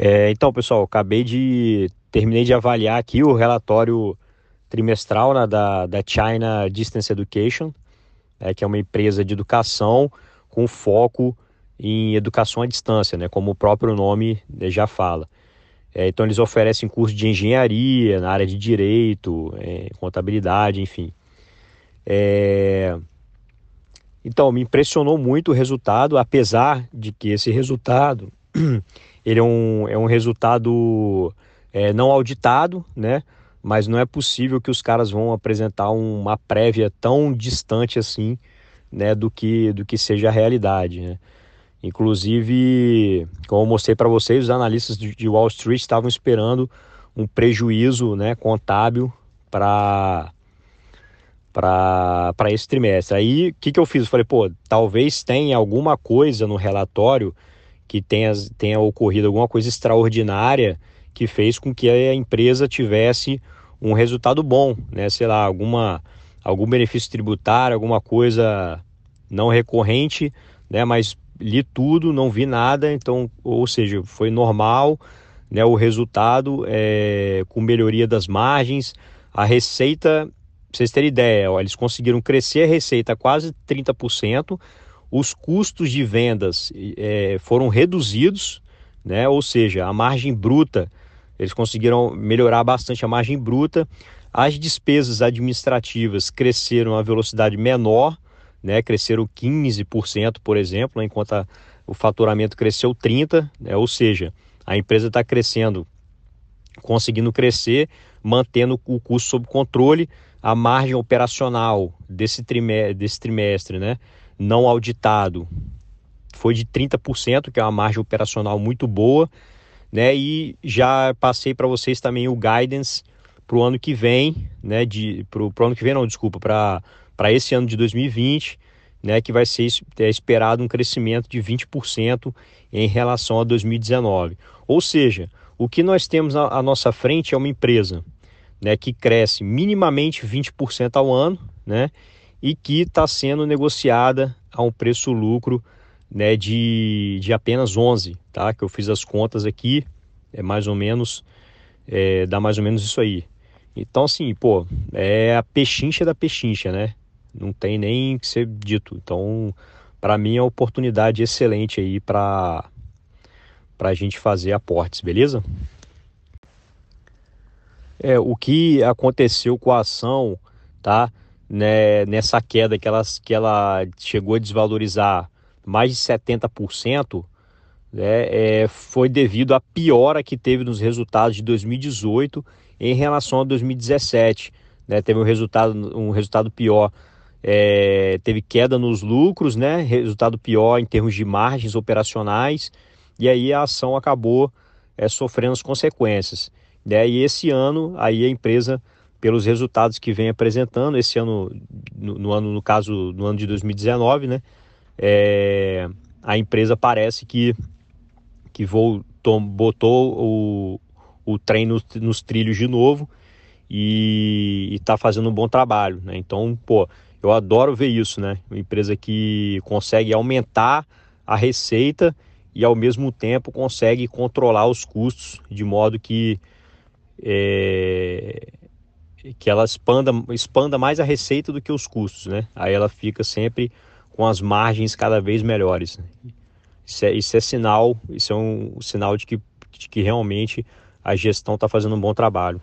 É, então, pessoal, acabei de terminei de avaliar aqui o relatório trimestral né, da, da China Distance Education, é, que é uma empresa de educação com foco em educação à distância, né, como o próprio nome já fala. É, então, eles oferecem curso de engenharia na área de direito, é, contabilidade, enfim. É... Então, me impressionou muito o resultado, apesar de que esse resultado ele é um, é um resultado é, não auditado, né? Mas não é possível que os caras vão apresentar uma prévia tão distante assim, né, do que do que seja a realidade, né? Inclusive, como eu mostrei para vocês, os analistas de Wall Street estavam esperando um prejuízo, né, contábil para para esse trimestre. Aí, o que, que eu fiz? Eu falei, pô, talvez tenha alguma coisa no relatório que tenha, tenha ocorrido alguma coisa extraordinária que fez com que a empresa tivesse um resultado bom, né? Sei lá, alguma, algum benefício tributário, alguma coisa não recorrente, né? Mas li tudo, não vi nada, então, ou seja, foi normal, né? O resultado é, com melhoria das margens, a receita, pra vocês terem ideia, ó, eles conseguiram crescer a receita quase 30%, os custos de vendas é, foram reduzidos, né? Ou seja, a margem bruta eles conseguiram melhorar bastante a margem bruta. As despesas administrativas cresceram a velocidade menor, né? cresceram 15%, por exemplo, enquanto a, o faturamento cresceu 30%, né? ou seja, a empresa está crescendo, conseguindo crescer, mantendo o custo sob controle, a margem operacional desse trimestre, desse trimestre né? Não auditado foi de 30%, que é uma margem operacional muito boa, né? E já passei para vocês também o guidance para o ano que vem, né? De para o ano que vem não, desculpa, para para esse ano de 2020, né? Que vai ser é esperado um crescimento de 20% em relação a 2019. Ou seja, o que nós temos à nossa frente é uma empresa, né? Que cresce minimamente 20% ao ano, né? E que está sendo negociada a um preço-lucro né, de, de apenas 11, tá? Que eu fiz as contas aqui, é mais ou menos, é, dá mais ou menos isso aí. Então, assim, pô, é a pechincha da pechincha, né? Não tem nem que ser dito. Então, para mim é uma oportunidade excelente aí para a gente fazer aportes, beleza? É, o que aconteceu com a ação, tá? Né, nessa queda que ela, que ela chegou a desvalorizar mais de 70%, né, é, foi devido à piora que teve nos resultados de 2018 em relação a 2017. Né, teve um resultado, um resultado pior, é, teve queda nos lucros, né, resultado pior em termos de margens operacionais, e aí a ação acabou é, sofrendo as consequências. Né, e esse ano, aí a empresa, pelos resultados que vem apresentando, esse ano, no, no ano, no caso, no ano de 2019, né, é, a empresa parece que, que voltou, botou o, o trem nos, nos trilhos de novo e está fazendo um bom trabalho. Né? Então, pô, eu adoro ver isso, né? Uma empresa que consegue aumentar a receita e ao mesmo tempo consegue controlar os custos de modo que é, que ela expanda, expanda mais a receita do que os custos, né? Aí ela fica sempre com as margens cada vez melhores. Isso é, isso é sinal, isso é um sinal de que, de que realmente a gestão está fazendo um bom trabalho.